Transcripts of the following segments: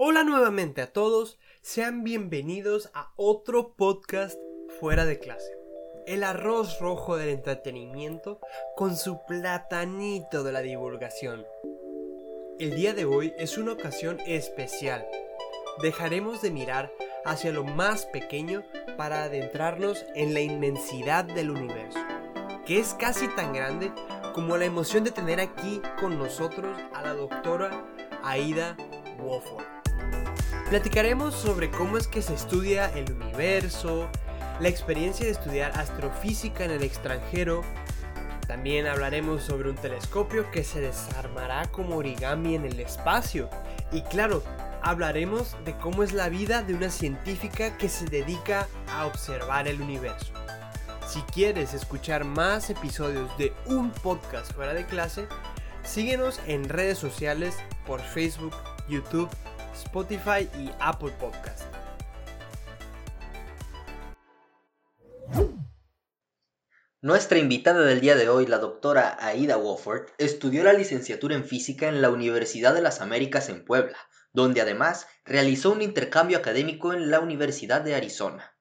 Hola nuevamente a todos, sean bienvenidos a otro podcast fuera de clase. El arroz rojo del entretenimiento con su platanito de la divulgación. El día de hoy es una ocasión especial. Dejaremos de mirar hacia lo más pequeño para adentrarnos en la inmensidad del universo, que es casi tan grande como la emoción de tener aquí con nosotros a la doctora Aida Wofford. Platicaremos sobre cómo es que se estudia el universo, la experiencia de estudiar astrofísica en el extranjero. También hablaremos sobre un telescopio que se desarmará como origami en el espacio. Y claro, hablaremos de cómo es la vida de una científica que se dedica a observar el universo. Si quieres escuchar más episodios de un podcast fuera de clase, síguenos en redes sociales por Facebook, YouTube Spotify y Apple Podcast. Nuestra invitada del día de hoy, la doctora Aida Wofford, estudió la licenciatura en física en la Universidad de las Américas en Puebla, donde además realizó un intercambio académico en la Universidad de Arizona.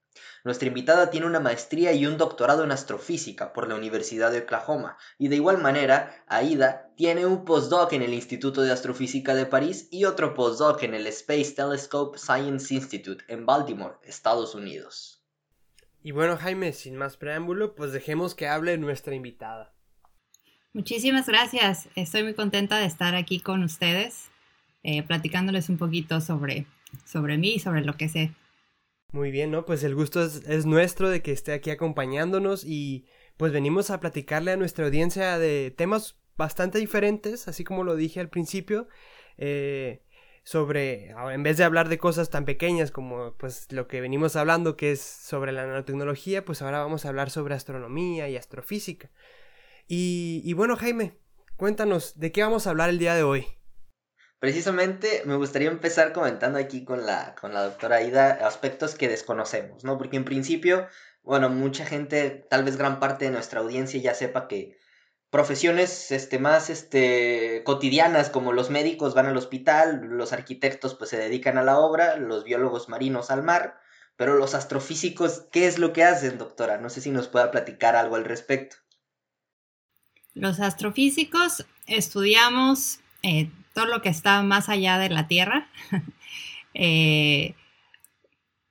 Nuestra invitada tiene una maestría y un doctorado en astrofísica por la Universidad de Oklahoma, y de igual manera, Aida tiene un postdoc en el Instituto de Astrofísica de París y otro postdoc en el Space Telescope Science Institute en Baltimore, Estados Unidos. Y bueno, Jaime, sin más preámbulo, pues dejemos que hable nuestra invitada. Muchísimas gracias. Estoy muy contenta de estar aquí con ustedes, eh, platicándoles un poquito sobre, sobre mí y sobre lo que sé. Muy bien, ¿no? Pues el gusto es, nuestro de que esté aquí acompañándonos y pues venimos a platicarle a nuestra audiencia de temas bastante diferentes, así como lo dije al principio, eh, sobre, en vez de hablar de cosas tan pequeñas como pues lo que venimos hablando que es sobre la nanotecnología, pues ahora vamos a hablar sobre astronomía y astrofísica. Y, y bueno, Jaime, cuéntanos, ¿de qué vamos a hablar el día de hoy? Precisamente me gustaría empezar comentando aquí con la, con la doctora Ida aspectos que desconocemos, ¿no? Porque en principio, bueno, mucha gente, tal vez gran parte de nuestra audiencia ya sepa que profesiones este, más este, cotidianas como los médicos van al hospital, los arquitectos pues se dedican a la obra, los biólogos marinos al mar, pero los astrofísicos, ¿qué es lo que hacen, doctora? No sé si nos pueda platicar algo al respecto. Los astrofísicos estudiamos eh, todo lo que está más allá de la Tierra, eh,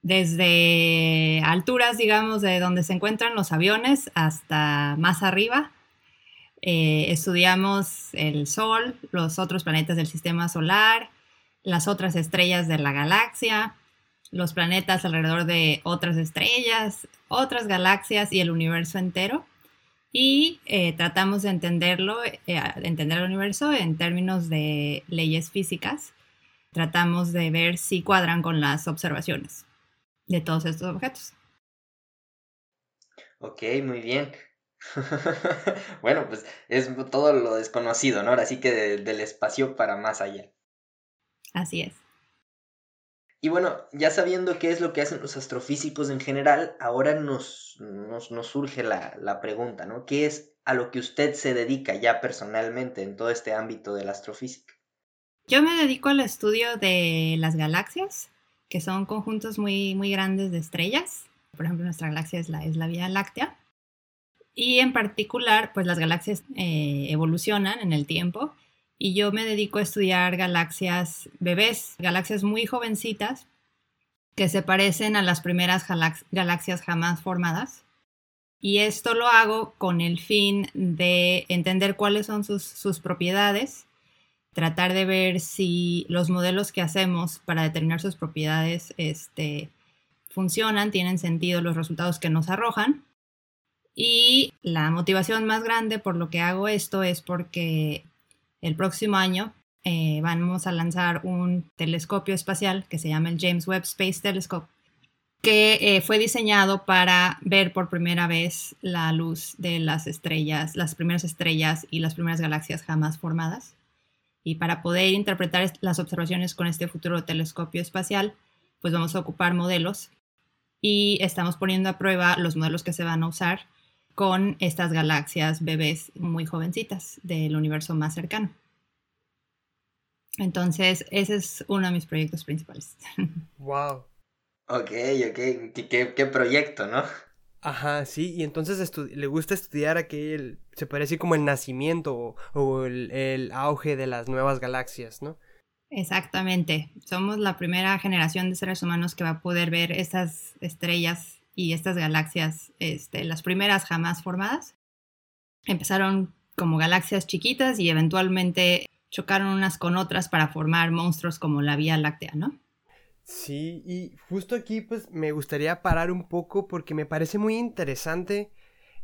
desde alturas, digamos, de donde se encuentran los aviones hasta más arriba. Eh, estudiamos el Sol, los otros planetas del sistema solar, las otras estrellas de la galaxia, los planetas alrededor de otras estrellas, otras galaxias y el universo entero y eh, tratamos de entenderlo, eh, entender el universo en términos de leyes físicas. Tratamos de ver si cuadran con las observaciones de todos estos objetos. Ok, muy bien. bueno, pues es todo lo desconocido, ¿no? Así que del espacio para más allá. Así es. Y bueno, ya sabiendo qué es lo que hacen los astrofísicos en general, ahora nos, nos, surge la, la, pregunta, ¿no? ¿Qué es a lo que usted se dedica ya personalmente en todo este ámbito de la astrofísica? Yo me dedico al estudio de las galaxias, que son conjuntos muy, muy grandes de estrellas. Por ejemplo, nuestra galaxia es la, es la Vía Láctea. Y en particular, pues las galaxias eh, evolucionan en el tiempo y yo me dedico a estudiar galaxias bebés, galaxias muy jovencitas que se parecen a las primeras galaxias jamás formadas. Y esto lo hago con el fin de entender cuáles son sus, propiedades, tratar de ver si los modelos que hacemos para determinar sus propiedades este, funcionan, tienen sentido los resultados que nos arrojan. Y la motivación más grande por lo que hago esto es porque el próximo año eh, vamos a lanzar un telescopio espacial que se llama el James Webb Space Telescope, que eh, fue diseñado para ver por primera vez la luz de las estrellas, las primeras estrellas y las primeras galaxias jamás formadas. Y para poder interpretar las observaciones con este futuro telescopio espacial, pues vamos a ocupar modelos y estamos poniendo a prueba los modelos que se van a usar con estas galaxias bebés muy jovencitas del universo más cercano. Entonces, ese es uno de mis proyectos principales. Wow. Ok, ok, qué, qué, proyecto, ¿no? Ajá, sí, y entonces le gusta estudiar aquel, se decir como el nacimiento o, el, el, auge de las nuevas galaxias, ¿no? Exactamente, somos la primera generación de seres humanos que va a poder ver estas estrellas y estas galaxias, este, las primeras jamás formadas. Empezaron como galaxias chiquitas y eventualmente chocaron unas con otras para formar monstruos como la Vía Láctea, ¿no? Sí, y justo aquí pues me gustaría parar un poco porque me parece muy interesante,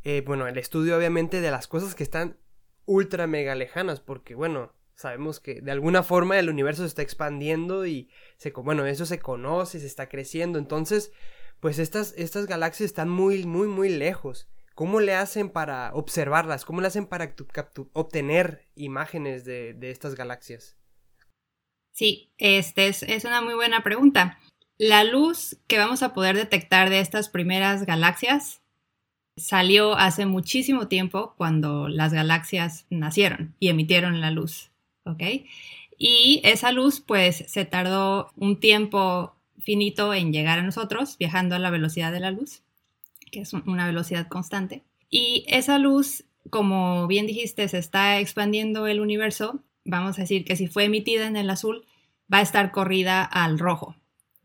eh, bueno, el estudio obviamente de las cosas que están ultra mega lejanas, porque bueno, sabemos que de alguna forma el universo se está expandiendo y se, bueno, eso se conoce, se está creciendo, entonces pues estas, estas galaxias están muy, muy, muy lejos. ¿Cómo le hacen para observarlas? ¿Cómo le hacen para obtener imágenes de, estas galaxias? Sí, este es, es, una muy buena pregunta. La luz que vamos a poder detectar de estas primeras galaxias salió hace muchísimo tiempo cuando las galaxias nacieron y emitieron la luz, ¿ok? Y esa luz pues se tardó un tiempo finito en llegar a nosotros, viajando a la velocidad de la luz, que es una velocidad constante. Y esa luz, como bien dijiste, se está expandiendo el universo. Vamos a decir que si fue emitida en el azul, va a estar corrida al rojo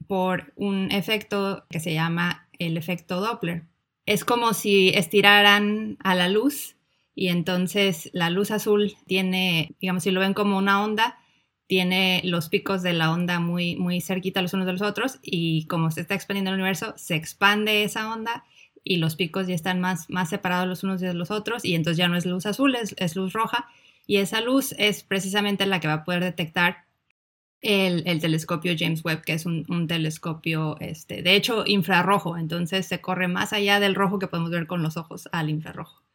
por un efecto que se llama el efecto Doppler. Es como si estiraran a la luz y entonces la luz azul tiene, digamos, si lo ven como una onda, tiene los picos de la onda muy, muy cerquita los unos de los otros y como se está expandiendo el universo, se expande esa onda y los picos ya están más, más separados los unos de los otros y entonces ya no es luz azul, es, luz roja y esa luz es precisamente la que va a poder detectar el, telescopio James Webb, que es un, un, telescopio, este, de hecho, infrarrojo, entonces se corre más allá del rojo que podemos ver con los ojos al infrarrojo.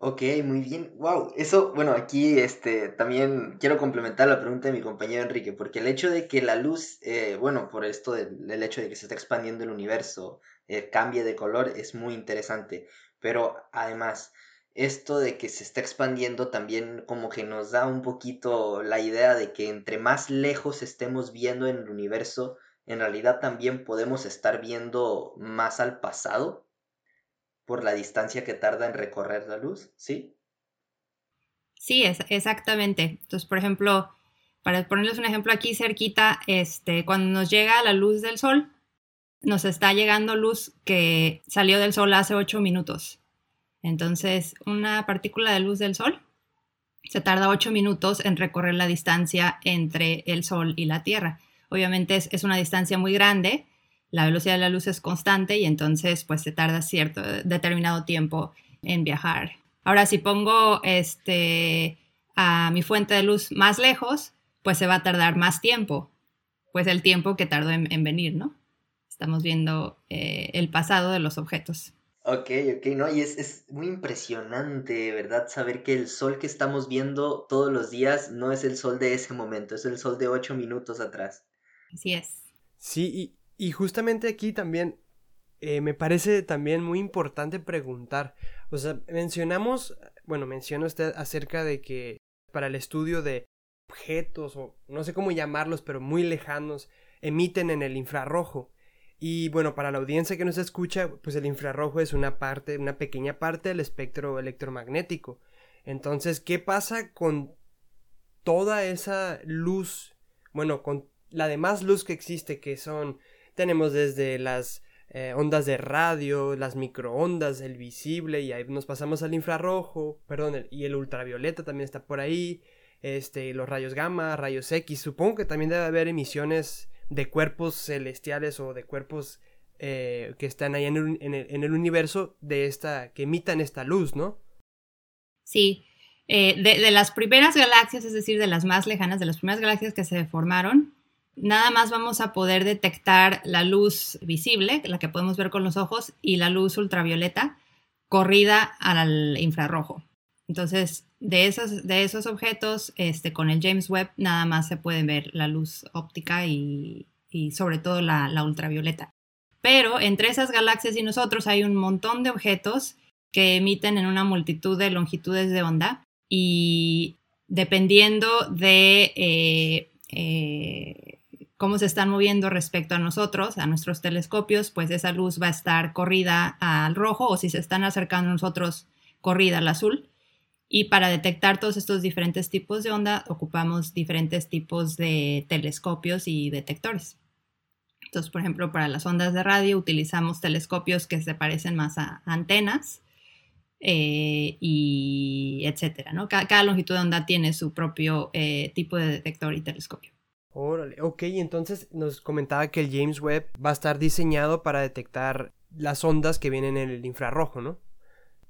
Ok, muy bien. Wow, eso, bueno, aquí este también quiero complementar la pregunta de mi compañero Enrique, porque el hecho de que la luz, eh, bueno, por esto del, hecho de que se está expandiendo el universo, eh, cambie de color, es muy interesante. Pero además, esto de que se está expandiendo también como que nos da un poquito la idea de que entre más lejos estemos viendo en el universo, en realidad también podemos estar viendo más al pasado por la distancia que tarda en recorrer la luz, ¿sí? Sí, exactamente. Entonces, por ejemplo, para ponerles un ejemplo aquí cerquita, este, cuando nos llega la luz del sol, nos está llegando luz que salió del sol hace 8 minutos. Entonces, una partícula de luz del sol se tarda 8 minutos en recorrer la distancia entre el sol y la Tierra. Obviamente es una distancia muy grande, la velocidad de la luz es constante y entonces pues se tarda cierto determinado tiempo en viajar. Ahora si pongo este a mi fuente de luz más lejos, pues se va a tardar más tiempo, pues el tiempo que tardó en, venir, ¿no? Estamos viendo eh, el pasado de los objetos. Ok, ok, no, y es, es, muy impresionante, ¿verdad? Saber que el sol que estamos viendo todos los días no es el sol de ese momento, es el sol de ocho minutos atrás. Así es. Sí, y, justamente aquí también eh, me parece también muy importante preguntar, o sea, mencionamos, bueno, menciona usted acerca de que para el estudio de objetos o no sé cómo llamarlos, pero muy lejanos, emiten en el infrarrojo. Y bueno, para la audiencia que nos escucha, pues el infrarrojo es una parte, una pequeña parte del espectro electromagnético. Entonces, ¿qué pasa con toda esa luz? Bueno, con la demás luz que existe, que son tenemos desde las eh, ondas de radio, las microondas, el visible, y ahí nos pasamos al infrarrojo, perdón, y el ultravioleta también está por ahí, este, los rayos gamma, rayos X, supongo que también debe haber emisiones de cuerpos celestiales o de cuerpos eh, que están ahí en el, en, el, universo de esta, que emitan esta luz, ¿no? Sí, eh, de, las primeras galaxias, es decir, de las más lejanas, de las primeras galaxias que se formaron, nada más vamos a poder detectar la luz visible, la que podemos ver con los ojos, y la luz ultravioleta corrida al infrarrojo. Entonces, de esos, de esos objetos, este, con el James Webb nada más se puede ver la luz óptica y, sobre todo la, ultravioleta. Pero entre esas galaxias y nosotros hay un montón de objetos que emiten en una multitud de longitudes de onda y dependiendo de eh, eh, cómo se están moviendo respecto a nosotros, a nuestros telescopios, pues esa luz va a estar corrida al rojo o si se están acercando a nosotros, corrida al azul. Y para detectar todos estos diferentes tipos de onda, ocupamos diferentes tipos de telescopios y detectores. Entonces, por ejemplo, para las ondas de radio utilizamos telescopios que se parecen más a antenas eh, y etcétera, ¿no? Cada, longitud de onda tiene su propio eh, tipo de detector y telescopio. Órale, ok, entonces nos comentaba que el James Webb va a estar diseñado para detectar las ondas que vienen en el infrarrojo, ¿no?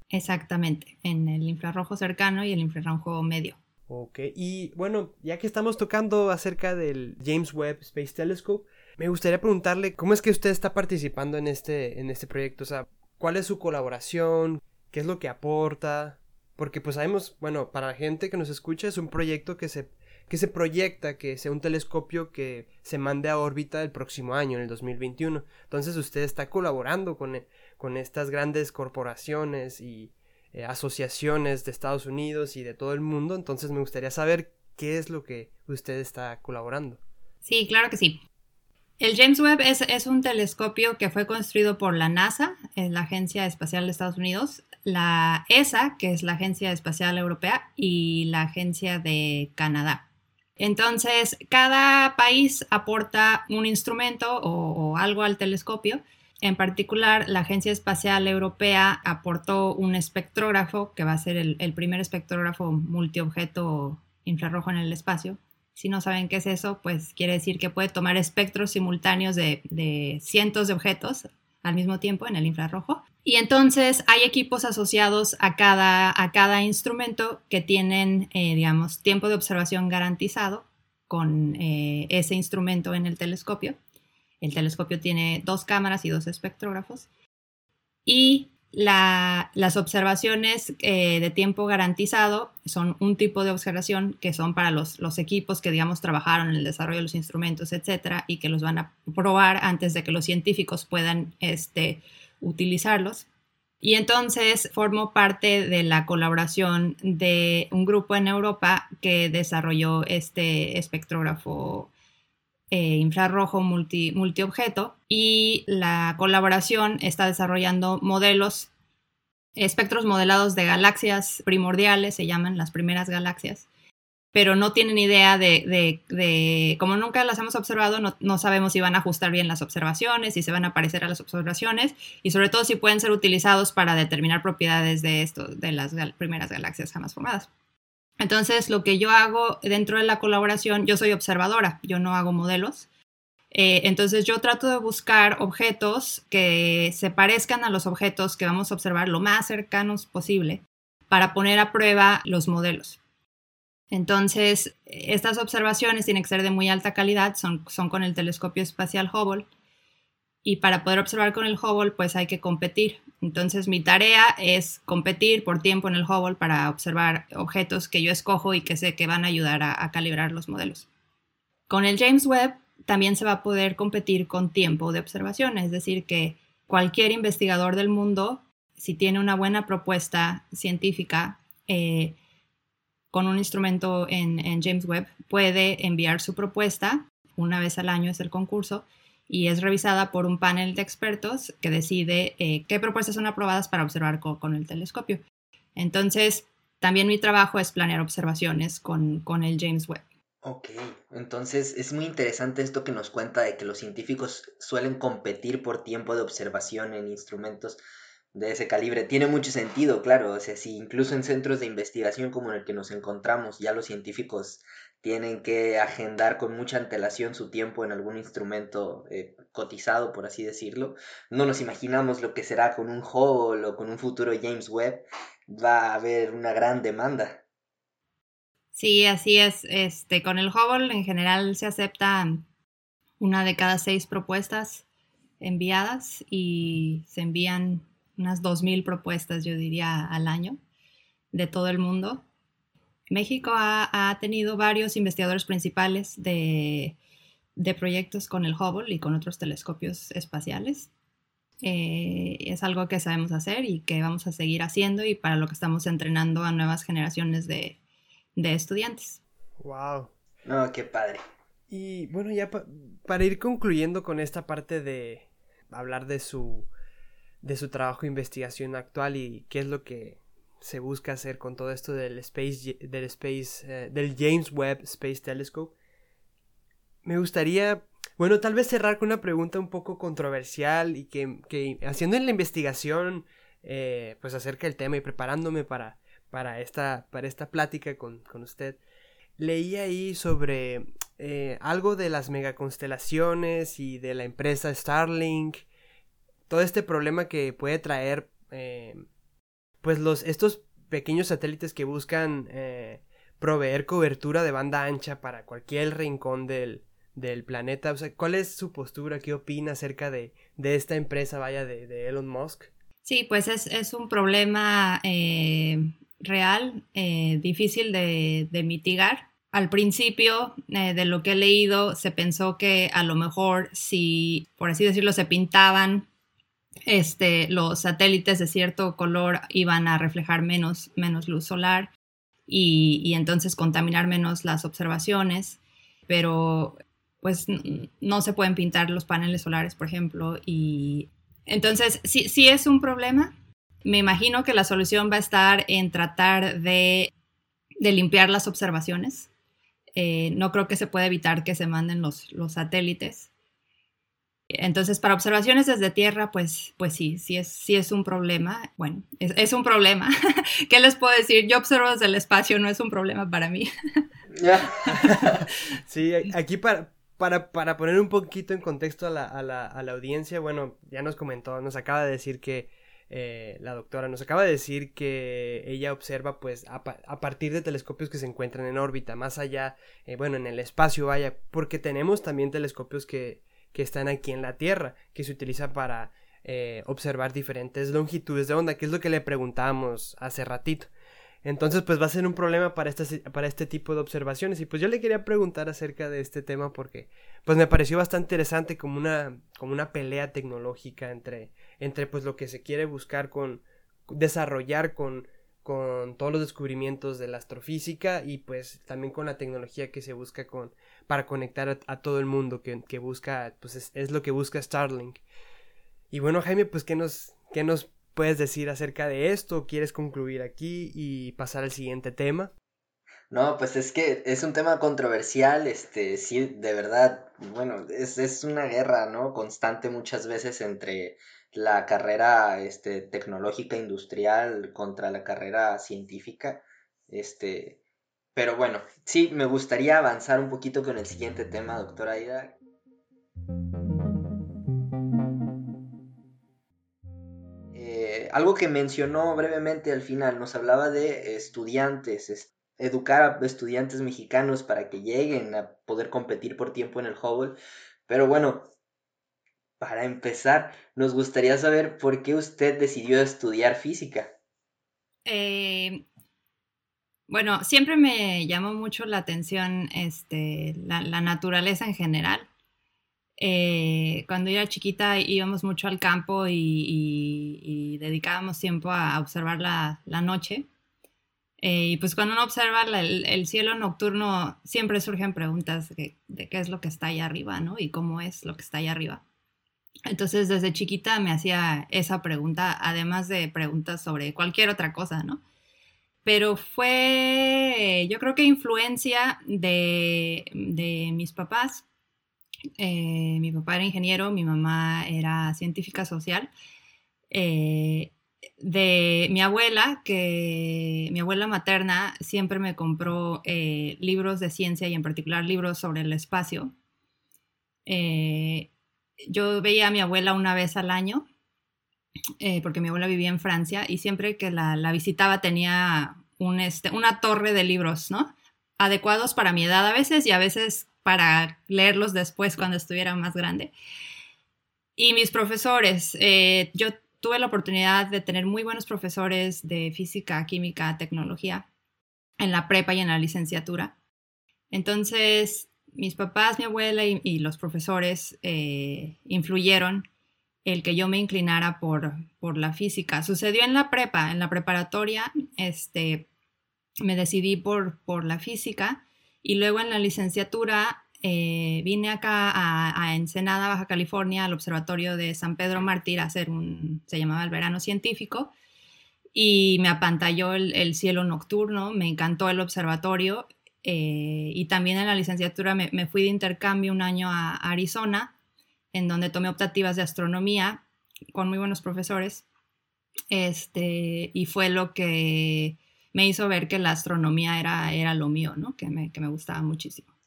Exactamente, en el infrarrojo cercano y el infrarrojo medio. Ok, y bueno, ya que estamos tocando acerca del James Webb Space Telescope, me gustaría preguntarle cómo es que usted está participando en este, en este proyecto, o sea, ¿cuál es su colaboración? qué es lo que aporta, porque pues sabemos, bueno, para la gente que nos escucha es un proyecto que se, que se proyecta que sea un telescopio que se mande a órbita el próximo año, en el 2021. Entonces usted está colaborando con, eh, con estas grandes corporaciones y eh, asociaciones de Estados Unidos y de todo el mundo, entonces me gustaría saber qué es lo que usted está colaborando. Sí, claro que sí. El James Webb es, un telescopio que fue construido por la NASA, la Agencia Espacial de Estados Unidos, la ESA, que es la Agencia Espacial Europea, y la Agencia de Canadá. Entonces, cada país aporta un instrumento o, algo al telescopio. En particular, la Agencia Espacial Europea aportó un espectrógrafo, que va a ser el, primer espectrógrafo multiobjeto infrarrojo en el espacio, si no saben qué es eso, pues quiere decir que puede tomar espectros simultáneos de, cientos de objetos al mismo tiempo en el infrarrojo. Y entonces hay equipos asociados a cada, a cada instrumento que tienen, eh, digamos, tiempo de observación garantizado con eh, ese instrumento en el telescopio. El telescopio tiene dos cámaras y dos espectrógrafos. Y las observaciones eh, de tiempo garantizado son un tipo de observación que son para los, equipos que, digamos, trabajaron en el desarrollo de los instrumentos, etcétera, y que los van a probar antes de que los científicos puedan este, utilizarlos. Y entonces formo parte de la colaboración de un grupo en Europa que desarrolló este espectrógrafo eh, infrarrojo multi, multiobjeto y la colaboración está desarrollando modelos, espectros modelados de galaxias primordiales, se llaman las primeras galaxias, pero no tienen idea de, de, como nunca las hemos observado, no, no, sabemos si van a ajustar bien las observaciones, si se van a parecer a las observaciones y sobre todo si pueden ser utilizados para determinar propiedades de, esto, de las primeras galaxias jamás formadas. Entonces, lo que yo hago dentro de la colaboración, yo soy observadora, yo no hago modelos. Eh, entonces, yo trato de buscar objetos que se parezcan a los objetos que vamos a observar lo más cercanos posible para poner a prueba los modelos. Entonces, estas observaciones tienen que ser de muy alta calidad, son, son con el telescopio espacial Hubble y para poder observar con el Hubble pues hay que competir. Entonces mi tarea es competir por tiempo en el Hubble para observar objetos que yo escojo y que sé que van a ayudar a, calibrar los modelos. Con el James Webb también se va a poder competir con tiempo de observación, es decir, que cualquier investigador del mundo, si tiene una buena propuesta científica eh, con un instrumento en, James Webb, puede enviar su propuesta, una vez al año es el concurso, y es revisada por un panel de expertos que decide eh, qué propuestas son aprobadas para observar con, el telescopio. Entonces, también mi trabajo es planear observaciones con, con el James Webb. Ok, entonces es muy interesante esto que nos cuenta de que los científicos suelen competir por tiempo de observación en instrumentos de ese calibre. Tiene mucho sentido, claro, o sea, si incluso en centros de investigación como en el que nos encontramos ya los científicos tienen que agendar con mucha antelación su tiempo en algún instrumento eh, cotizado, por así decirlo. No nos imaginamos lo que será con un Hubble o con un futuro James Webb. Va a haber una gran demanda. Sí, así es. Este, con el Hubble en general se aceptan una de cada seis propuestas enviadas y se envían unas 2.000 propuestas, yo diría, al año de todo el mundo. México ha, tenido varios investigadores principales de, proyectos con el Hubble y con otros telescopios espaciales. Eh, es algo que sabemos hacer y que vamos a seguir haciendo y para lo que estamos entrenando a nuevas generaciones de, de estudiantes. Wow. No, qué padre. Y bueno, ya para ir concluyendo con esta parte de hablar de su de su trabajo de investigación actual y qué es lo que se busca hacer con todo esto del Space, del, Space, eh, del James Webb Space Telescope. Me gustaría, bueno, tal vez cerrar con una pregunta un poco controversial y que, que haciendo la investigación, eh, pues acerca del tema y preparándome para, para, esta, para esta plática con, con usted, leí ahí sobre eh, algo de las megaconstelaciones y de la empresa Starlink, todo este problema que puede traer pues los, estos pequeños satélites que buscan eh, proveer cobertura de banda ancha para cualquier rincón del, del planeta. O sea, ¿cuál es su postura? ¿Qué opina acerca de, de esta empresa, vaya, de, de, Elon Musk? Sí, pues es, es un problema eh, real, eh, difícil de, de, mitigar. Al principio, eh, de lo que he leído, se pensó que a lo mejor si, por así decirlo, se pintaban este, los satélites de cierto color iban a reflejar menos, menos luz solar y, y, entonces contaminar menos las observaciones, pero pues no se pueden pintar los paneles solares, por ejemplo, y entonces sí, sí es un problema. Me imagino que la solución va a estar en tratar de, de limpiar las observaciones. Eh, no creo que se pueda evitar que se manden los, los satélites, entonces, para observaciones desde tierra, pues, pues sí, sí es, sí es un problema. Bueno, es, un problema. ¿Qué les puedo decir? Yo observo desde el espacio, no es un problema para mí. sí, aquí para, para, para, poner un poquito en contexto a la, a, la, a la, audiencia, bueno, ya nos comentó, nos acaba de decir que eh, la doctora nos acaba de decir que ella observa pues a, a, partir de telescopios que se encuentran en órbita, más allá, eh, bueno, en el espacio, vaya, porque tenemos también telescopios que que están aquí en la Tierra, que se utiliza para eh, observar diferentes longitudes de onda, que es lo que le preguntábamos hace ratito. Entonces, pues va a ser un problema para este, para este tipo de observaciones. Y pues yo le quería preguntar acerca de este tema porque pues me pareció bastante interesante como una, como una pelea tecnológica entre, entre pues lo que se quiere buscar con desarrollar con, con todos los descubrimientos de la astrofísica y pues también con la tecnología que se busca con para conectar a, todo el mundo que, busca, pues es, lo que busca Starlink. Y bueno, Jaime, pues ¿qué nos, qué nos puedes decir acerca de esto? ¿Quieres concluir aquí y pasar al siguiente tema? No, pues es que es un tema controversial, este, sí, de verdad, bueno, es, es una guerra, ¿no? Constante muchas veces entre la carrera, este, tecnológica industrial contra la carrera científica, este, pero bueno, sí, me gustaría avanzar un poquito con el siguiente tema, doctora Aida. Eh, algo que mencionó brevemente al final, nos hablaba de estudiantes, educar a estudiantes mexicanos para que lleguen a poder competir por tiempo en el Hubble. Pero bueno, para empezar, nos gustaría saber por qué usted decidió estudiar física. Eh, bueno, siempre me llamó mucho la atención este, la, naturaleza en general. Eh, cuando era chiquita íbamos mucho al campo y, dedicábamos tiempo a observar la, noche. Eh, y pues cuando uno observa el, cielo nocturno, siempre surgen preguntas de, de, qué es lo que está ahí arriba, ¿no? Y cómo es lo que está ahí arriba. Entonces, desde chiquita me hacía esa pregunta, además de preguntas sobre cualquier otra cosa, ¿no? Pero fue, yo creo que influencia de, mis papás. Eh, mi papá era ingeniero, mi mamá era científica social. Eh, de mi abuela, que mi abuela materna siempre me compró eh, libros de ciencia y en particular libros sobre el espacio. yo veía a mi abuela una vez al año porque mi abuela vivía en Francia y siempre que la, visitaba tenía un, este, una torre de libros, ¿no? Adecuados para mi edad a veces y a veces para leerlos después cuando estuviera más grande. Y mis profesores, eh, yo tuve la oportunidad de tener muy buenos profesores de física, química, tecnología en la prepa y en la licenciatura. Entonces, mis papás, mi abuela y, los profesores eh, influyeron el que yo me inclinara por, por la física. Sucedió en la prepa, en la preparatoria, este, me decidí por, por la física y luego en la licenciatura eh, vine acá a, Ensenada, Baja California, al observatorio de San Pedro Mártir a hacer un, se llamaba el verano científico, y me apantalló el, cielo nocturno, me encantó el observatorio, eh, y también en la licenciatura me, fui de intercambio un año a, Arizona, en donde tomé optativas de astronomía con muy buenos profesores, este, y fue lo que me hizo ver que la astronomía era, era lo mío, ¿no? que, me, que me gustaba muchísimo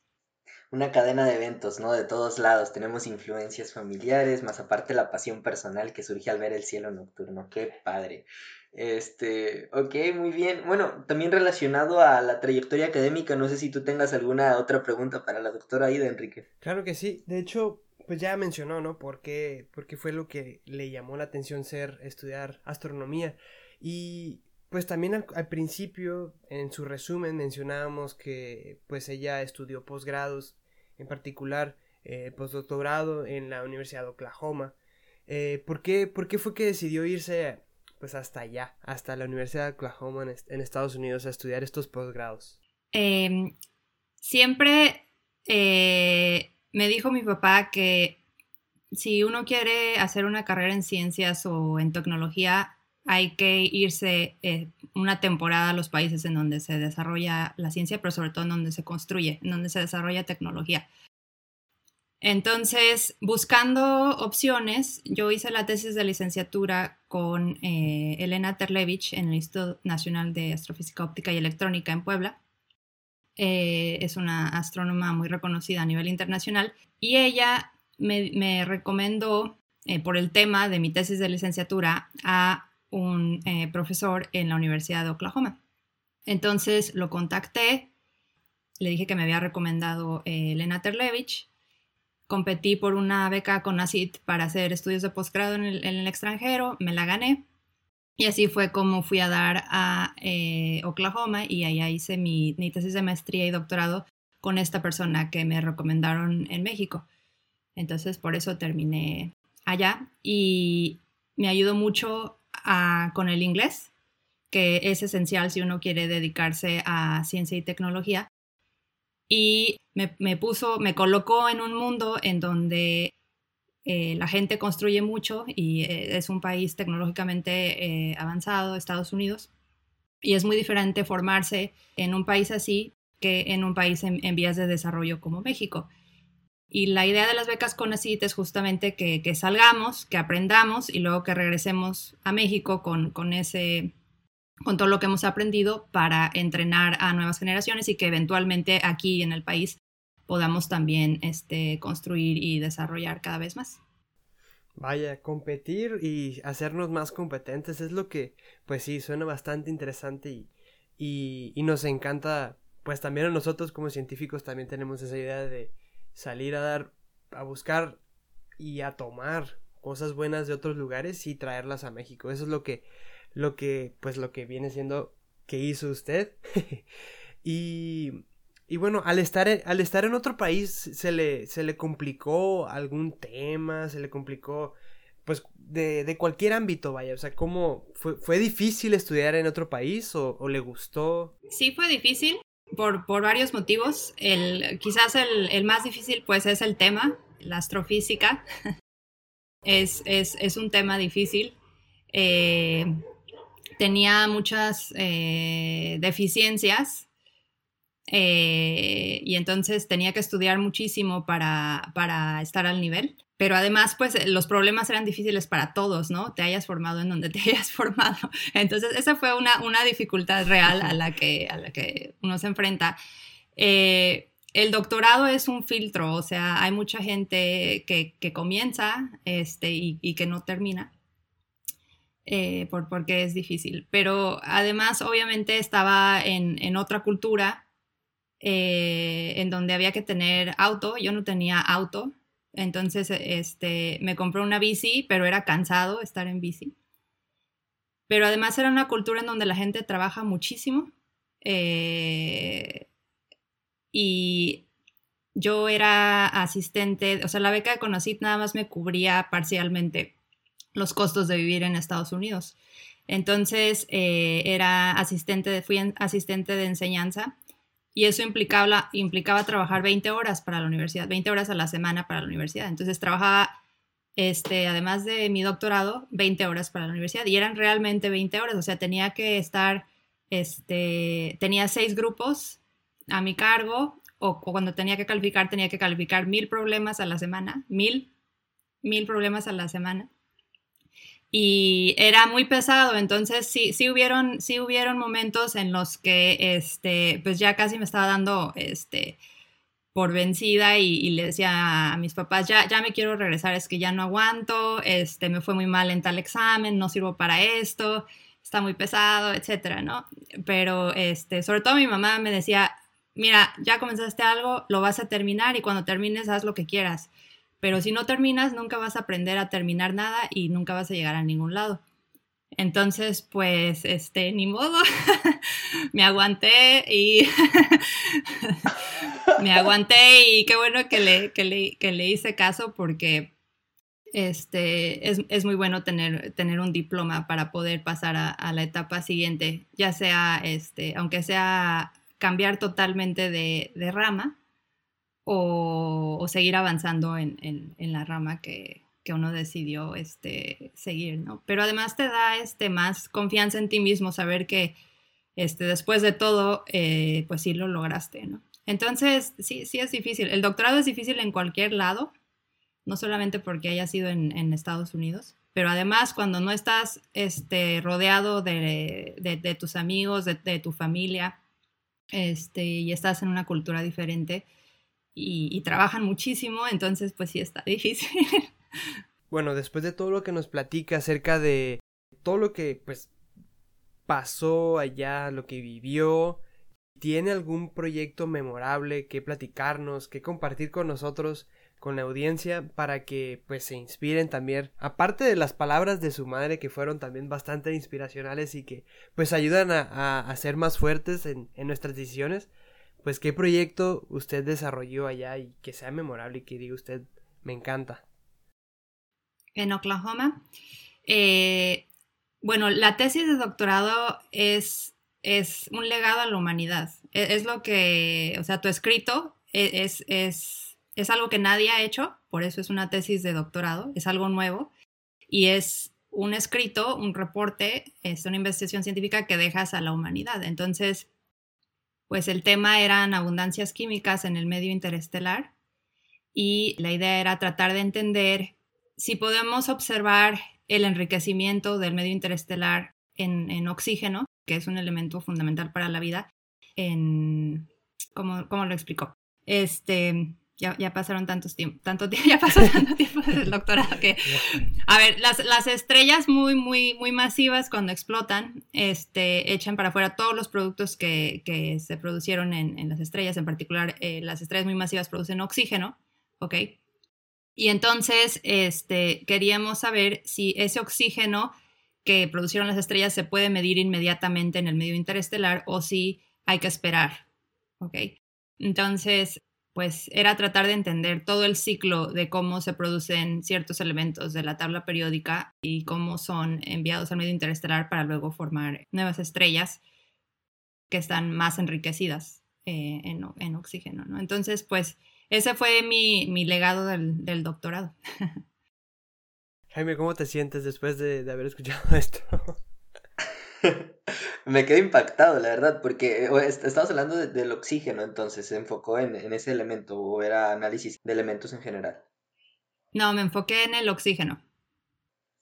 una cadena de eventos, ¿no? De todos lados. Tenemos influencias familiares, más aparte la pasión personal que surge al ver el cielo nocturno. Qué padre. Este, ok, muy bien. Bueno, también relacionado a la trayectoria académica, no sé si tú tengas alguna otra pregunta para la doctora Aida, Enrique. Claro que sí. De hecho, pues ya mencionó, ¿no? ¿Por qué, porque fue lo que le llamó la atención ser estudiar astronomía. Y pues también al, al, principio, en su resumen, mencionábamos que pues ella estudió posgrados en particular eh, postdoctorado en la Universidad de Oklahoma. Eh, ¿por, qué, ¿por, qué, fue que decidió irse pues hasta allá, hasta la Universidad de Oklahoma en, Estados Unidos a estudiar estos posgrados? Em, siempre eh, me dijo mi papá que si uno quiere hacer una carrera en ciencias o en tecnología, hay que irse eh, una temporada a los países en donde se desarrolla la ciencia, pero sobre todo en donde se construye, en donde se desarrolla tecnología. Entonces, buscando opciones, yo hice la tesis de licenciatura con eh, Elena Terlevich en el Instituto Nacional de Astrofísica Óptica y Electrónica en Puebla. Eh, es una astrónoma muy reconocida a nivel internacional y ella me recomendó, por el tema de mi tesis de licenciatura, a un eh, profesor en la Universidad de Oklahoma. Entonces lo contacté, le dije que me había recomendado eh, Elena Terlevich, competí por una beca con ACID para hacer estudios de posgrado en el, extranjero, me la gané y así fue como fui a dar a eh, Oklahoma y allá hice mi, mi tesis de maestría y doctorado con esta persona que me recomendaron en México. Entonces por eso terminé allá y me ayudó mucho con el inglés, que es esencial si uno quiere dedicarse a ciencia y tecnología. Y me, puso, me colocó en un mundo en donde eh, la gente construye mucho y eh, es un país tecnológicamente eh, avanzado, Estados Unidos. Y es muy diferente formarse en un país así que en un país en vías de desarrollo como México. Y la idea de las becas CONACYT es justamente que, salgamos, que aprendamos y luego que regresemos a México con, con, ese, con todo lo que hemos aprendido para entrenar a nuevas generaciones y que eventualmente aquí en el país podamos también este, construir y desarrollar cada vez más. Vaya, competir y hacernos más competentes es lo que, pues sí, suena bastante interesante y, y, nos encanta, pues también a nosotros como científicos también tenemos esa idea de salir a dar, a buscar y a tomar cosas buenas de otros lugares y traerlas a México. Eso es lo que, lo que, pues lo que viene siendo que hizo usted. y, y bueno, al estar, en, al estar en otro país, se le, se le complicó algún tema, se le complicó, pues, de, de cualquier ámbito, vaya. O sea, ¿cómo fue, fue difícil estudiar en otro país o, le gustó? Sí, fue difícil por, varios motivos. El, quizás el, más difícil pues es el tema, la astrofísica. es, un tema difícil. Eh, tenía muchas eh, deficiencias eh, y entonces tenía que estudiar muchísimo para, para estar al nivel pero además, pues los problemas eran difíciles para todos, ¿no? Te hayas formado en donde te hayas formado. Entonces, esa fue una, una dificultad real a la que, a la que uno se enfrenta. Eh, el doctorado es un filtro, o sea, hay mucha gente que, que comienza este, y, que no termina. Eh, por, porque es difícil. Pero además, obviamente, estaba en, en otra cultura en donde había que tener auto. Yo no tenía auto, entonces, este, me compré una bici, pero era cansado estar en bici. Pero además era una cultura en donde la gente trabaja muchísimo. Eh, y yo era asistente, o sea, la beca de Conocit nada más me cubría parcialmente los costos de vivir en Estados Unidos. Entonces eh, era asistente de, fui asistente de enseñanza y eso implicaba, implicaba trabajar 20 horas para la universidad, 20 horas a la semana para la universidad. Entonces trabajaba, este, además de mi doctorado, 20 horas para la universidad y eran realmente 20 horas, o sea, tenía que estar, este, tenía seis grupos a mi cargo o, cuando tenía que calificar, tenía que calificar mil problemas a la semana, mil, mil problemas a la semana y era muy pesado, entonces sí, sí hubieron, sí hubieron momentos en los que, este, pues ya casi me estaba dando, este, por vencida y, le decía a mis papás, ya, ya me quiero regresar, es que ya no aguanto, este, me fue muy mal en tal examen, no sirvo para esto, está muy pesado, etcétera, ¿no? Pero, este, sobre todo mi mamá me decía, mira, ya comenzaste algo, lo vas a terminar y cuando termines haz lo que quieras pero si no terminas, nunca vas a aprender a terminar nada y nunca vas a llegar a ningún lado. Entonces, pues, este, ni modo, me aguanté y me aguanté y qué bueno que le, que le, que le hice caso porque este, es, es, muy bueno tener, tener un diploma para poder pasar a, la etapa siguiente, ya sea, este, aunque sea cambiar totalmente de rama, o, seguir avanzando en, la rama que, uno decidió este, seguir, ¿no? Pero además te da este, más confianza en ti mismo, saber que este, después de todo, eh, pues sí lo lograste, ¿no? Entonces, sí, sí es difícil. El doctorado es difícil en cualquier lado, no solamente porque haya sido en, Estados Unidos, pero además cuando no estás este, rodeado de, tus amigos, de, tu familia, este, y estás en una cultura diferente, y, trabajan muchísimo, entonces pues sí está difícil. Bueno, después de todo lo que nos platica acerca de todo lo que pues pasó allá, lo que vivió, ¿tiene algún proyecto memorable que platicarnos, que compartir con nosotros, con la audiencia, para que pues se inspiren también, aparte de las palabras de su madre que fueron también bastante inspiracionales y que pues ayudan a, a, ser más fuertes en, en nuestras decisiones? Pues qué proyecto usted desarrolló allá y que sea memorable y que diga usted, me encanta. En Oklahoma. Eh, bueno, la tesis de doctorado es, es un legado a la humanidad. E, es, lo que, o sea, tu escrito e, es, es, es algo que nadie ha hecho, por eso es una tesis de doctorado, es algo nuevo y es un escrito, un reporte, es una investigación científica que dejas a la humanidad. Entonces, pues el tema eran abundancias químicas en el medio interestelar y la idea era tratar de entender si podemos observar el enriquecimiento del medio interestelar en, oxígeno, que es un elemento fundamental para la vida, en, ¿cómo, cómo lo explico? Este, ya, pasaron tantos tiempo, tanto tiempo, ya pasó tanto tiempo desde el doctorado que, a ver, las, estrellas muy, muy, muy masivas cuando explotan, este, echan para afuera todos los productos que, se producieron en, las estrellas, en particular eh, las estrellas muy masivas producen oxígeno, ¿ok? Y entonces, este, queríamos saber si ese oxígeno que producieron las estrellas se puede medir inmediatamente en el medio interestelar o si hay que esperar, ¿ok? Entonces, pues era tratar de entender todo el ciclo de cómo se producen ciertos elementos de la tabla periódica y cómo son enviados al medio interestelar para luego formar nuevas estrellas que están más enriquecidas eh, en, oxígeno. ¿no? Entonces, pues ese fue mi, legado del, doctorado. Jaime, ¿cómo te sientes después de, de haber escuchado esto? Me quedé impactado, la verdad, porque estamos hablando del oxígeno, entonces se enfocó en, ese elemento o era análisis de elementos en general. No, me enfoqué en el oxígeno.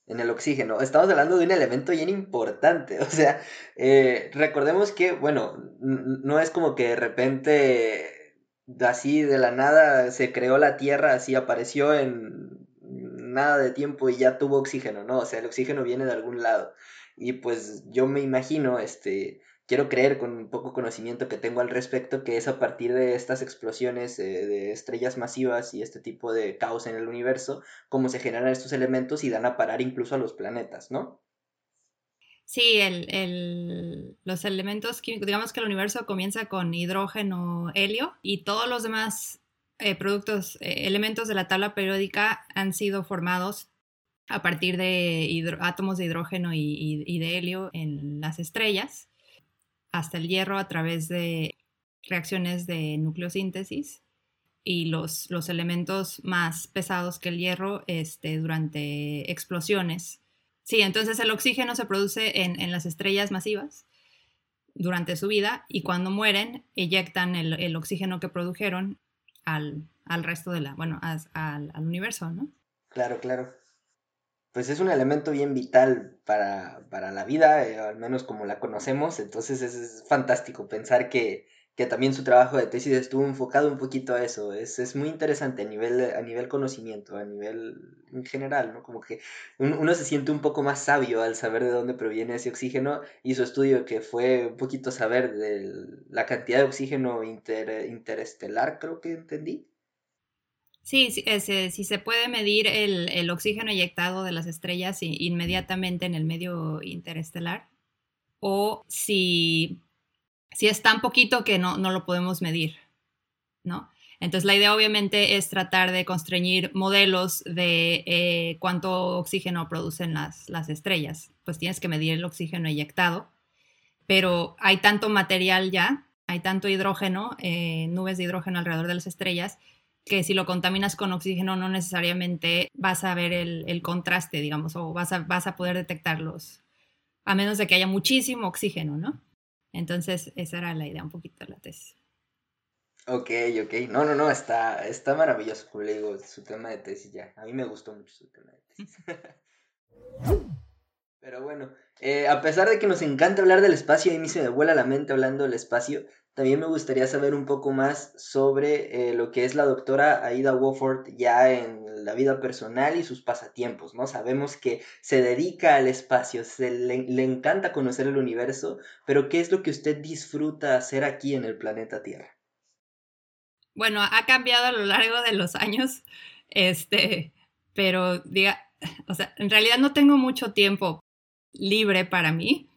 En el oxígeno. Estamos hablando de un elemento bien importante. O sea, eh, recordemos que, bueno, no es como que de repente, así de la nada, se creó la Tierra, así apareció en nada de tiempo y ya tuvo oxígeno, ¿no? O sea, el oxígeno viene de algún lado. Y pues yo me imagino, este, quiero creer con un poco conocimiento que tengo al respecto, que es a partir de estas explosiones eh, de estrellas masivas y este tipo de caos en el universo, cómo se generan estos elementos y dan a parar incluso a los planetas, ¿no? Sí, el, los elementos químicos, digamos que el universo comienza con hidrógeno, helio y todos los demás eh, productos, eh, elementos de la tabla periódica han sido formados a partir de átomos de hidrógeno y, de helio en las estrellas, hasta el hierro a través de reacciones de nucleosíntesis y los, los elementos más pesados que el hierro este, durante explosiones. Sí, entonces el oxígeno se produce en, las estrellas masivas durante su vida y cuando mueren eyectan el, oxígeno que produjeron al, resto de la, bueno, al, al universo, ¿no? Claro, claro pues es un elemento bien vital para, la vida, eh, al menos como la conocemos, entonces es, fantástico pensar que, también su trabajo de tesis estuvo enfocado un poquito a eso, es, muy interesante a nivel, a nivel conocimiento, a nivel en general, ¿no? Como que uno se siente un poco más sabio al saber de dónde proviene ese oxígeno y su estudio que fue un poquito saber de la cantidad de oxígeno interestelar, creo que entendí. Sí, si se puede medir el, oxígeno eyectado de las estrellas inmediatamente en el medio interestelar o si, si es tan poquito que no, no lo podemos medir, ¿no? Entonces la idea obviamente es tratar de constreñir modelos de eh, cuánto oxígeno producen las, las, estrellas. Pues tienes que medir el oxígeno eyectado, pero hay tanto material ya, hay tanto hidrógeno, eh, nubes de hidrógeno alrededor de las estrellas, que si lo contaminas con oxígeno no necesariamente vas a ver el, contraste, digamos, o vas a, vas a poder detectarlos, a menos de que haya muchísimo oxígeno, ¿no? Entonces, esa era la idea un poquito de la tesis. Ok, ok. No, no, no, está, está maravilloso, como le digo, su tema de tesis ya. A mí me gustó mucho su tema de tesis. Pero bueno, eh, a pesar de que nos encanta hablar del espacio, y a mí se me vuela la mente hablando del espacio, también me gustaría saber un poco más sobre eh, lo que es la doctora Aida Wofford ya en la vida personal y sus pasatiempos, ¿no? Sabemos que se dedica al espacio, se le, le encanta conocer el universo, pero ¿qué es lo que usted disfruta hacer aquí en el planeta Tierra? Bueno, ha cambiado a lo largo de los años, este, pero diga, o sea, en realidad no tengo mucho tiempo libre para mí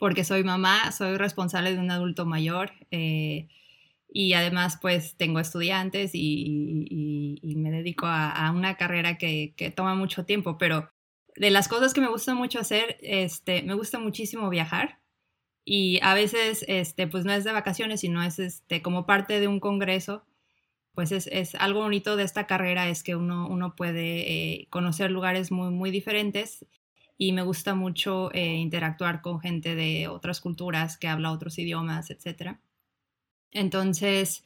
porque soy mamá, soy responsable de un adulto mayor eh, y además pues tengo estudiantes y, me dedico a, una carrera que, toma mucho tiempo, pero de las cosas que me gusta mucho hacer, este, me gusta muchísimo viajar y a veces este, pues no es de vacaciones, sino es este, como parte de un congreso. Pues es, es algo bonito de esta carrera es que uno, uno puede eh, conocer lugares muy, muy diferentes y me gusta mucho eh, interactuar con gente de otras culturas que habla otros idiomas, etc. Entonces,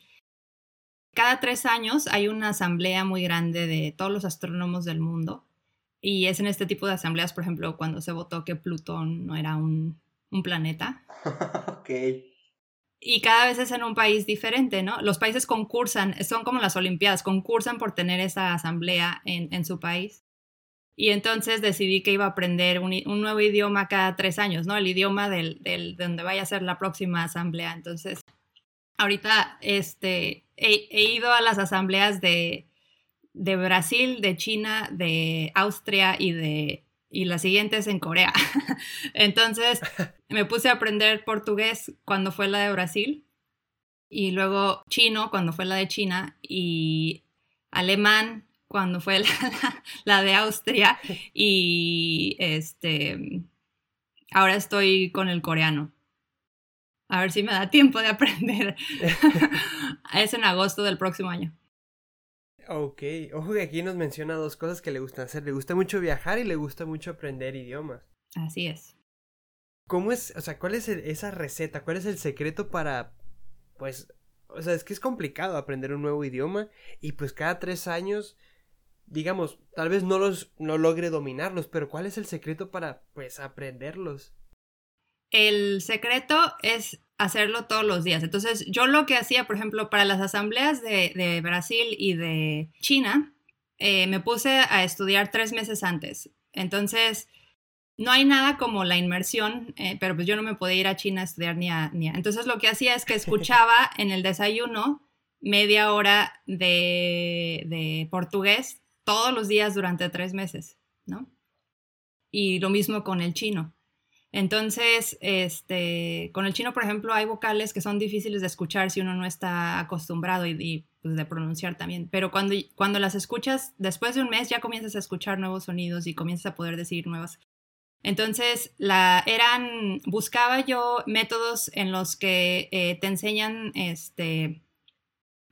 cada tres años hay una asamblea muy grande de todos los astrónomos del mundo y es en este tipo de asambleas, por ejemplo, cuando se votó que Plutón no era un, planeta. ok. Y cada vez es en un país diferente, ¿no? Los países concursan, son como las Olimpiadas, concursan por tener esa asamblea en su país. Y entonces decidí que iba a aprender un, nuevo idioma cada tres años, ¿no? El idioma del, del, de donde vaya a ser la próxima asamblea. Entonces, ahorita este, he, ido a las asambleas de, de, Brasil, de China, de Austria y de y las siguientes en Corea. entonces, me puse a aprender portugués cuando fue la de Brasil y luego chino cuando fue la de China y alemán cuando fue la, de Austria y este ahora estoy con el coreano. A ver si me da tiempo de aprender. es en agosto del próximo año. Ok, ojo que aquí nos menciona dos cosas que le gustan hacer. Le gusta mucho viajar y le gusta mucho aprender idiomas. Así es. ¿Cómo es, o sea, cuál es esa receta? ¿Cuál es el secreto para, pues, o sea, es que es complicado aprender un nuevo idioma y pues cada tres años digamos, tal vez no los no logre dominarlos, pero ¿cuál es el secreto para pues aprenderlos? El secreto es hacerlo todos los días. Entonces, yo lo que hacía, por ejemplo, para las asambleas de, Brasil y de China, eh, me puse a estudiar tres meses antes. Entonces, no hay nada como la inmersión, eh, pero pues yo no me podía ir a China a estudiar ni a, ni a... Entonces, lo que hacía es que escuchaba en el desayuno media hora de, de portugués todos los días durante tres meses, ¿no? Y lo mismo con el chino. Entonces, este, con el chino, por ejemplo, hay vocales que son difíciles de escuchar si uno no está acostumbrado y, pues, de pronunciar también. Pero cuando, cuando las escuchas, después de un mes ya comienzas a escuchar nuevos sonidos y comienzas a poder decir nuevas. Entonces, la, eran, buscaba yo métodos en los que eh, te enseñan, este,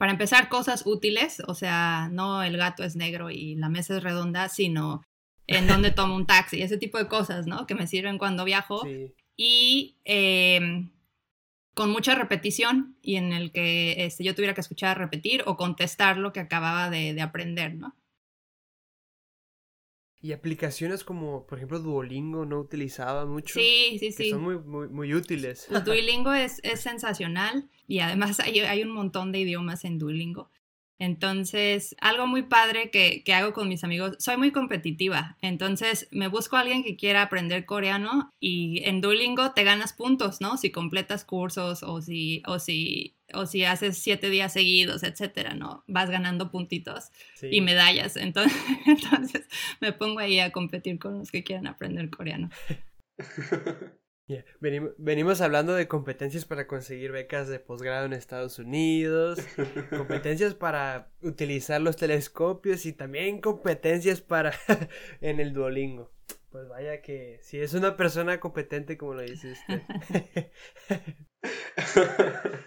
para empezar, cosas útiles, o sea, no el gato es negro y la mesa es redonda, sino en dónde tomo un taxi, ese tipo de cosas, ¿no? Que me sirven cuando viajo. Y em, con mucha repetición y en el que este, yo tuviera que escuchar repetir o contestar lo que acababa de, aprender, ¿no? Y aplicaciones como, por ejemplo, Duolingo no utilizaba mucho. Sí, sí, sí. son muy, muy, muy útiles. Duolingo es, es sensacional y además hay, hay, un montón de idiomas en Duolingo. Entonces, algo muy padre que, hago con mis amigos, soy muy competitiva, entonces me busco a alguien que quiera aprender coreano y en Duolingo te ganas puntos, ¿no? Si completas cursos o si, o si, o si haces siete días seguidos, etcétera, ¿no? Vas ganando puntitos y medallas. Entonces, entonces me pongo ahí a competir con los que quieran aprender coreano. Venimos, hablando de competencias para conseguir becas de posgrado en Estados Unidos, competencias para utilizar los telescopios y también competencias para en el Duolingo. Pues vaya que si es una persona competente como lo dice usted.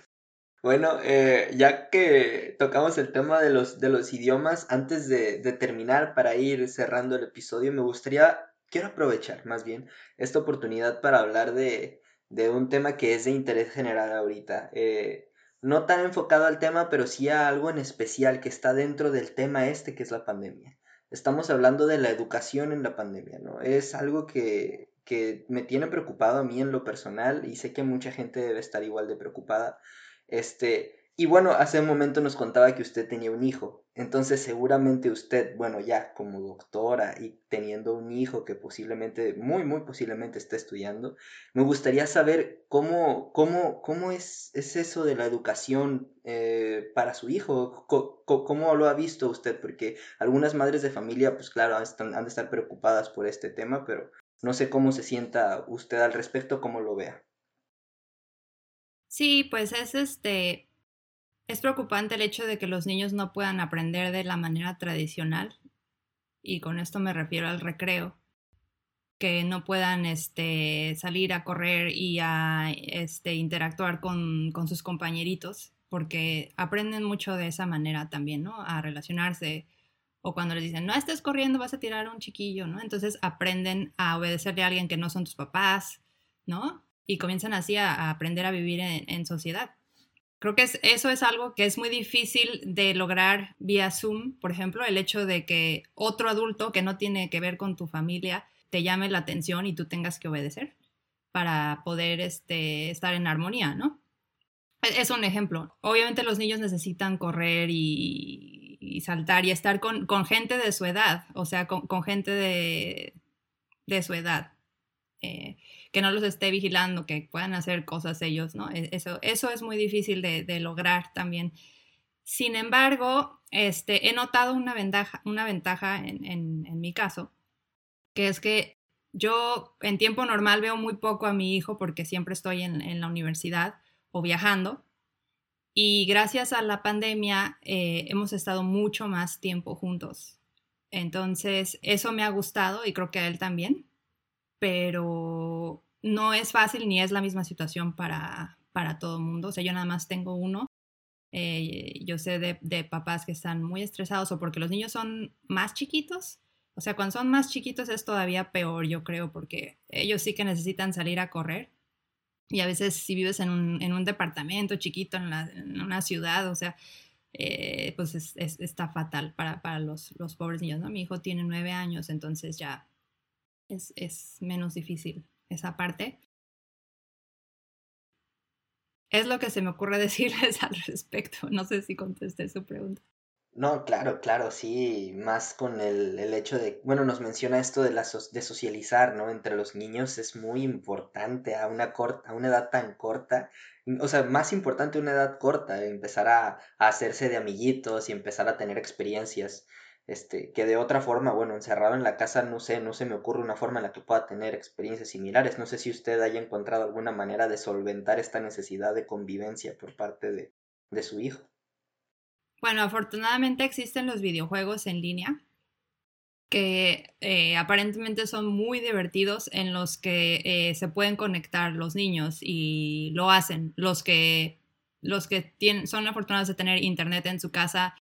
bueno, eh, ya que tocamos el tema de los, de los idiomas, antes de, de terminar para ir cerrando el episodio, me gustaría quiero aprovechar más bien esta oportunidad para hablar de, un tema que es de interés general ahorita. Eh, no tan enfocado al tema, pero sí a algo en especial que está dentro del tema este que es la pandemia. Estamos hablando de la educación en la pandemia, ¿no? Es algo que, que me tiene preocupado a mí en lo personal y sé que mucha gente debe estar igual de preocupada. Este, y bueno, hace un momento nos contaba que usted tenía un hijo. Entonces seguramente usted, bueno, ya como doctora y teniendo un hijo que posiblemente, muy, muy posiblemente esté estudiando, me gustaría saber cómo, cómo, cómo es, es eso de la educación eh, para su hijo. ¿Cómo, lo ha visto usted? Porque algunas madres de familia, pues claro, han de estar preocupadas por este tema, pero no sé cómo se sienta usted al respecto, cómo lo vea. Sí, pues es este, es preocupante el hecho de que los niños no puedan aprender de la manera tradicional, y con esto me refiero al recreo, que no puedan este, salir a correr y a este, interactuar con, con sus compañeritos, porque aprenden mucho de esa manera también, ¿no? A relacionarse. O cuando les dicen, no estés corriendo, vas a tirar a un chiquillo, ¿no? Entonces aprenden a obedecerle a alguien que no son tus papás, ¿no? Y comienzan así a, aprender a vivir en sociedad. Creo que eso es algo que es muy difícil de lograr vía Zoom, por ejemplo, el hecho de que otro adulto que no tiene que ver con tu familia te llame la atención y tú tengas que obedecer para poder este, estar en armonía, ¿no? E, es un ejemplo. Obviamente los niños necesitan correr y, saltar y estar con, gente de su edad, o sea, con, gente de, de su edad. Eh, que no los esté vigilando, que puedan hacer cosas ellos, ¿no? E, eso, eso es muy difícil de, lograr también. Sin embargo, este, he notado una ventaja, una ventaja en, mi caso, que es que yo en tiempo normal veo muy poco a mi hijo porque siempre estoy en, la universidad o viajando. Y gracias a la pandemia eh, hemos estado mucho más tiempo juntos. Entonces, eso me ha gustado y creo que a él también. Pero no es fácil ni es la misma situación para, para todo el mundo. O sea, yo nada más tengo uno. Eh, yo sé de, papás que están muy estresados o porque los niños son más chiquitos. O sea, cuando son más chiquitos es todavía peor, yo creo, porque ellos sí que necesitan salir a correr. Y a veces si vives en un, departamento chiquito, en, una ciudad, o sea, eh, pues está fatal para, los, los, pobres niños, ¿no? Mi hijo tiene nueve años, entonces ya es, es menos difícil esa parte. Es lo que se me ocurre decirles al respecto. No sé si contesté su pregunta. No, claro, claro, sí, más con el, el hecho de, bueno, nos menciona esto de, la de socializar, ¿no? Entre los niños es muy importante a una, corta, a una edad tan corta, o sea, más importante a una edad corta, empezar a hacerse de amiguitos y empezar a tener experiencias. Este, que de otra forma, bueno, encerrado en la casa, no sé, no se me ocurre una forma en la que pueda tener experiencias similares. No sé si usted haya encontrado alguna manera de solventar esta necesidad de convivencia por parte de, de su hijo. Bueno, afortunadamente existen los videojuegos en línea que eh, aparentemente son muy divertidos en los que eh, se pueden conectar los niños y lo hacen. Los que, los que tienen, son afortunados de tener internet en su casa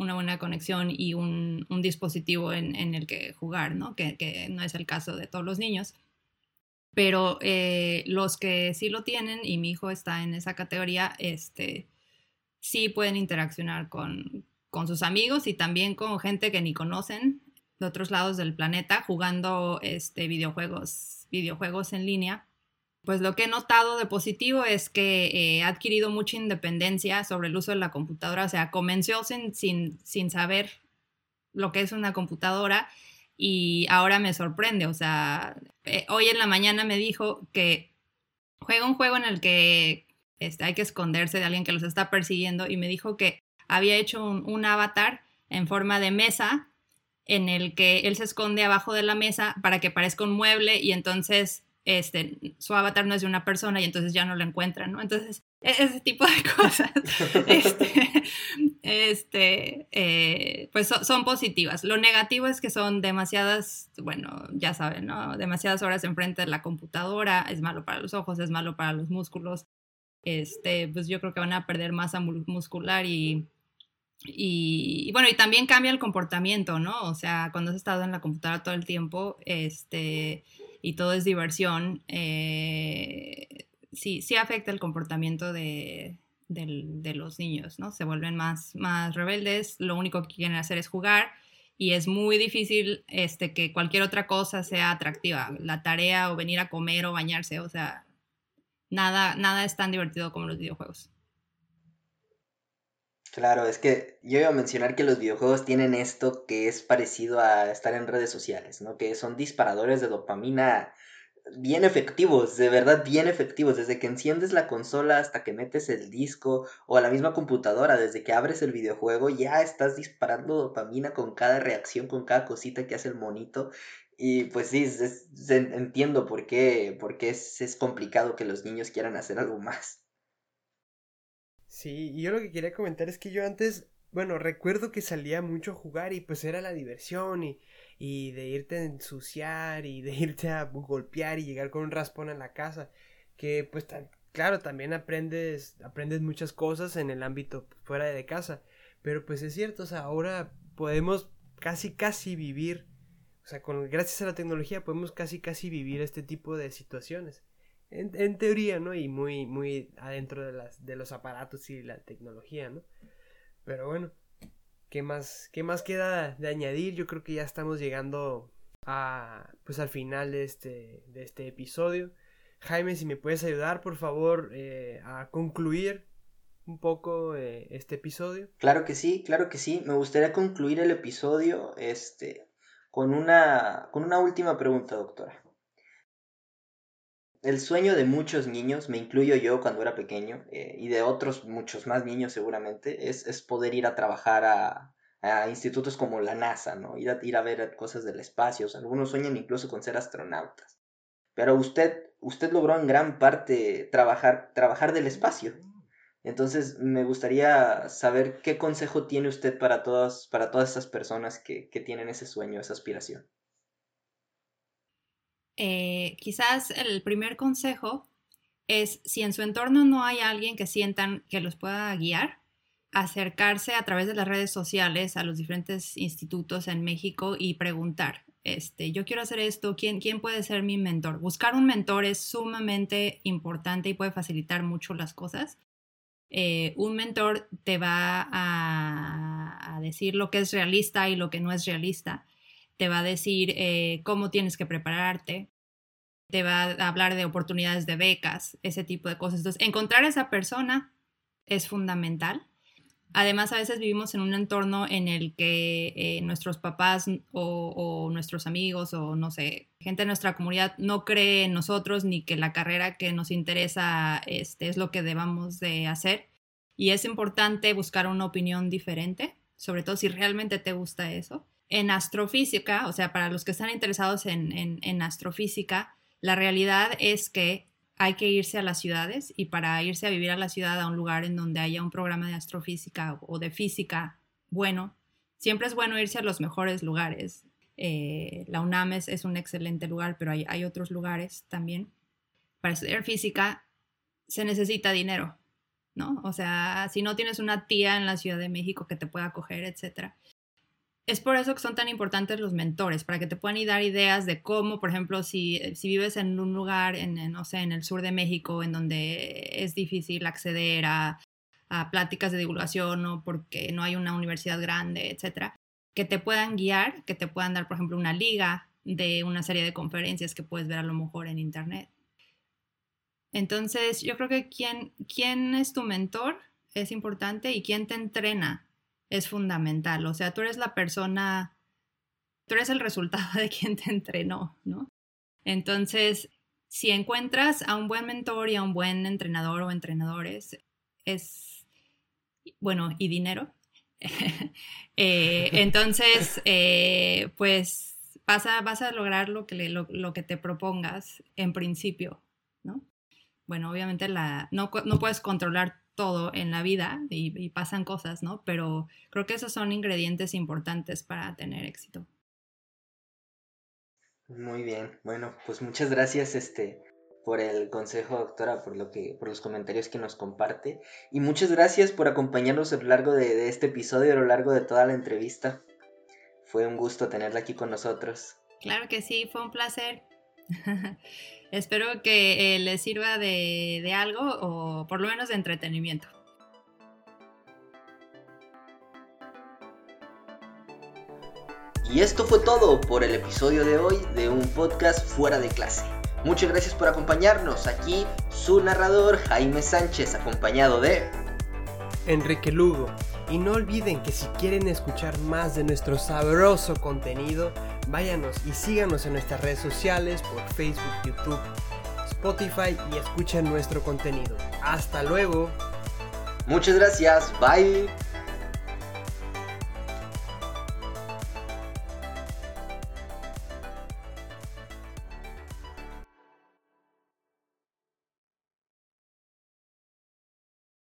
una buena conexión y un, dispositivo en, el que jugar, ¿no? Que, no es el caso de todos los niños. Pero eh, los que sí lo tienen, y mi hijo está en esa categoría, este, sí pueden interaccionar con, con sus amigos y también con gente que ni conocen de otros lados del planeta jugando este, videojuegos, videojuegos en línea pues lo que he notado de positivo es que eh, adquirido mucha independencia sobre el uso de la computadora, o sea, comenzó sin, sin, saber lo que es una computadora y ahora me sorprende, o sea, eh, hoy en la mañana me dijo que juega un juego en el que este, hay que esconderse de alguien que los está persiguiendo y me dijo que había hecho un, un avatar en forma de mesa en el que él se esconde abajo de la mesa para que parezca un mueble y entonces este, su avatar no es de una persona y entonces ya no lo encuentran, ¿no? Entonces, e-, ese tipo de cosas, este, este eh, pues son positivas. Lo negativo es que son demasiadas, bueno, ya saben, ¿no? Demasiadas horas enfrente de la computadora, es malo para los ojos, es malo para los músculos, este, pues yo creo que van a perder masa muscular y, y, bueno, y también cambia el comportamiento, ¿no? O sea, cuando has estado en la computadora todo el tiempo, este, y todo es diversión, eh, sí, sí afecta el comportamiento de, los niños, ¿no? Se vuelven más, más rebeldes, lo único que quieren hacer es jugar y es muy difícil este, que cualquier otra cosa sea atractiva, la tarea o venir a comer o bañarse, o sea, nada, nada es tan divertido como los videojuegos. Claro, es que yo iba a mencionar que los videojuegos tienen esto que es parecido a estar en redes sociales, ¿no? Que son disparadores de dopamina bien efectivos, de verdad bien efectivos, desde que enciendes la consola hasta que metes el disco o a la misma computadora, desde que abres el videojuego ya estás disparando dopamina con cada reacción, con cada cosita que hace el monito. Y pues sí, entiendo por qué, porque es, es complicado que los niños quieran hacer algo más. Sí, y yo lo que quería comentar es que yo antes, bueno, recuerdo que salía mucho a jugar y pues era la diversión y, y de irte a ensuciar y de irte a golpear y llegar con un raspón a la casa, que pues claro, también aprendes, aprendes muchas cosas en el ámbito fuera de casa, pero pues es cierto, o sea, ahora podemos casi casi vivir, o sea, con, gracias a la tecnología podemos casi casi vivir este tipo de situaciones. En, teoría, ¿no? Y muy, muy adentro de, las, de los aparatos y la tecnología, ¿no? Pero bueno, ¿qué más, ¿qué más queda de añadir? Yo creo que ya estamos llegando a, pues al final de este, de este episodio. Jaime, si me puedes ayudar, por favor, eh, a concluir un poco eh, este episodio. Claro que sí, claro que sí. Me gustaría concluir el episodio este, con, una, con una última pregunta, doctora. El sueño de muchos niños, me incluyo yo cuando era pequeño, eh, y de otros muchos más niños seguramente, es, es poder ir a trabajar a, institutos como la NASA, ¿no? Ir a, ir a ver cosas del espacio. algunos sueñan incluso con ser astronautas. Pero usted, usted logró en gran parte trabajar, trabajar del espacio. Entonces me gustaría saber qué consejo tiene usted para todas, para todas estas personas que, que tienen ese sueño, esa aspiración. Eh, quizás el primer consejo es si en su entorno no hay alguien que sientan que los pueda guiar, acercarse a través de las redes sociales a los diferentes institutos en México y preguntar, este, yo quiero hacer esto, ¿quién, quién puede ser mi mentor? Buscar un mentor es sumamente importante y puede facilitar mucho las cosas. Eh, un mentor te va a, decir lo que es realista y lo que no es realista te va a decir eh, cómo tienes que prepararte, te va a hablar de oportunidades de becas, ese tipo de cosas. Entonces, encontrar a esa persona es fundamental. Además, a veces vivimos en un entorno en el que eh, nuestros papás o, nuestros amigos o no sé, gente de nuestra comunidad no cree en nosotros ni que la carrera que nos interesa este, es lo que debamos de hacer. Y es importante buscar una opinión diferente sobre todo si realmente te gusta eso. En astrofísica, o sea, para los que están interesados en, en astrofísica, la realidad es que hay que irse a las ciudades y para irse a vivir a la ciudad, a un lugar en donde haya un programa de astrofísica o de física bueno, siempre es bueno irse a los mejores lugares. Eh, la UNAM es, un excelente lugar, pero hay, hay otros lugares también. Para estudiar física se necesita dinero, ¿no? O sea, si no tienes una tía en la Ciudad de México que te pueda acoger, etcétera, es por eso que son tan importantes los mentores, para que te puedan dar ideas de cómo, por ejemplo, si, si vives en un lugar, en, no sé, en el sur de México, en donde es difícil acceder a, a pláticas de divulgación o porque no hay una universidad grande, etcétera, que te puedan guiar, que te puedan dar, por ejemplo, una liga de una serie de conferencias que puedes ver a lo mejor en internet. Entonces, yo creo que quién, quién es tu mentor es importante y quién te entrena es fundamental. O sea, tú eres la persona, tú eres el resultado de quien te entrenó, ¿no? Entonces, si encuentras a un buen mentor y a un buen entrenador o entrenadores, es, bueno, y dinero. Eh, entonces, eh, pues vas a, vas a lograr lo que, lo, que te propongas en principio, ¿no? Bueno, obviamente la, no, no puedes controlar todo en la vida y, pasan cosas, ¿no? Pero creo que esos son ingredientes importantes para tener éxito. Muy bien, bueno, pues muchas gracias este por el consejo, doctora, por lo que, por los comentarios que nos comparte. Y muchas gracias por acompañarnos a lo largo de, de este episodio, a lo largo de toda la entrevista. Fue un gusto tenerla aquí con nosotros. Claro que sí, fue un placer. Espero que eh, les sirva de, de algo o por lo menos de entretenimiento. Y esto fue todo por el episodio de hoy de un podcast fuera de clase. Muchas gracias por acompañarnos. Aquí su narrador Jaime Sánchez, acompañado de Enrique Lugo. Y no olviden que si quieren escuchar más de nuestro sabroso contenido, váyanos y síganos en nuestras redes sociales por Facebook, YouTube, Spotify y escuchen nuestro contenido. Hasta luego. Muchas gracias. Bye.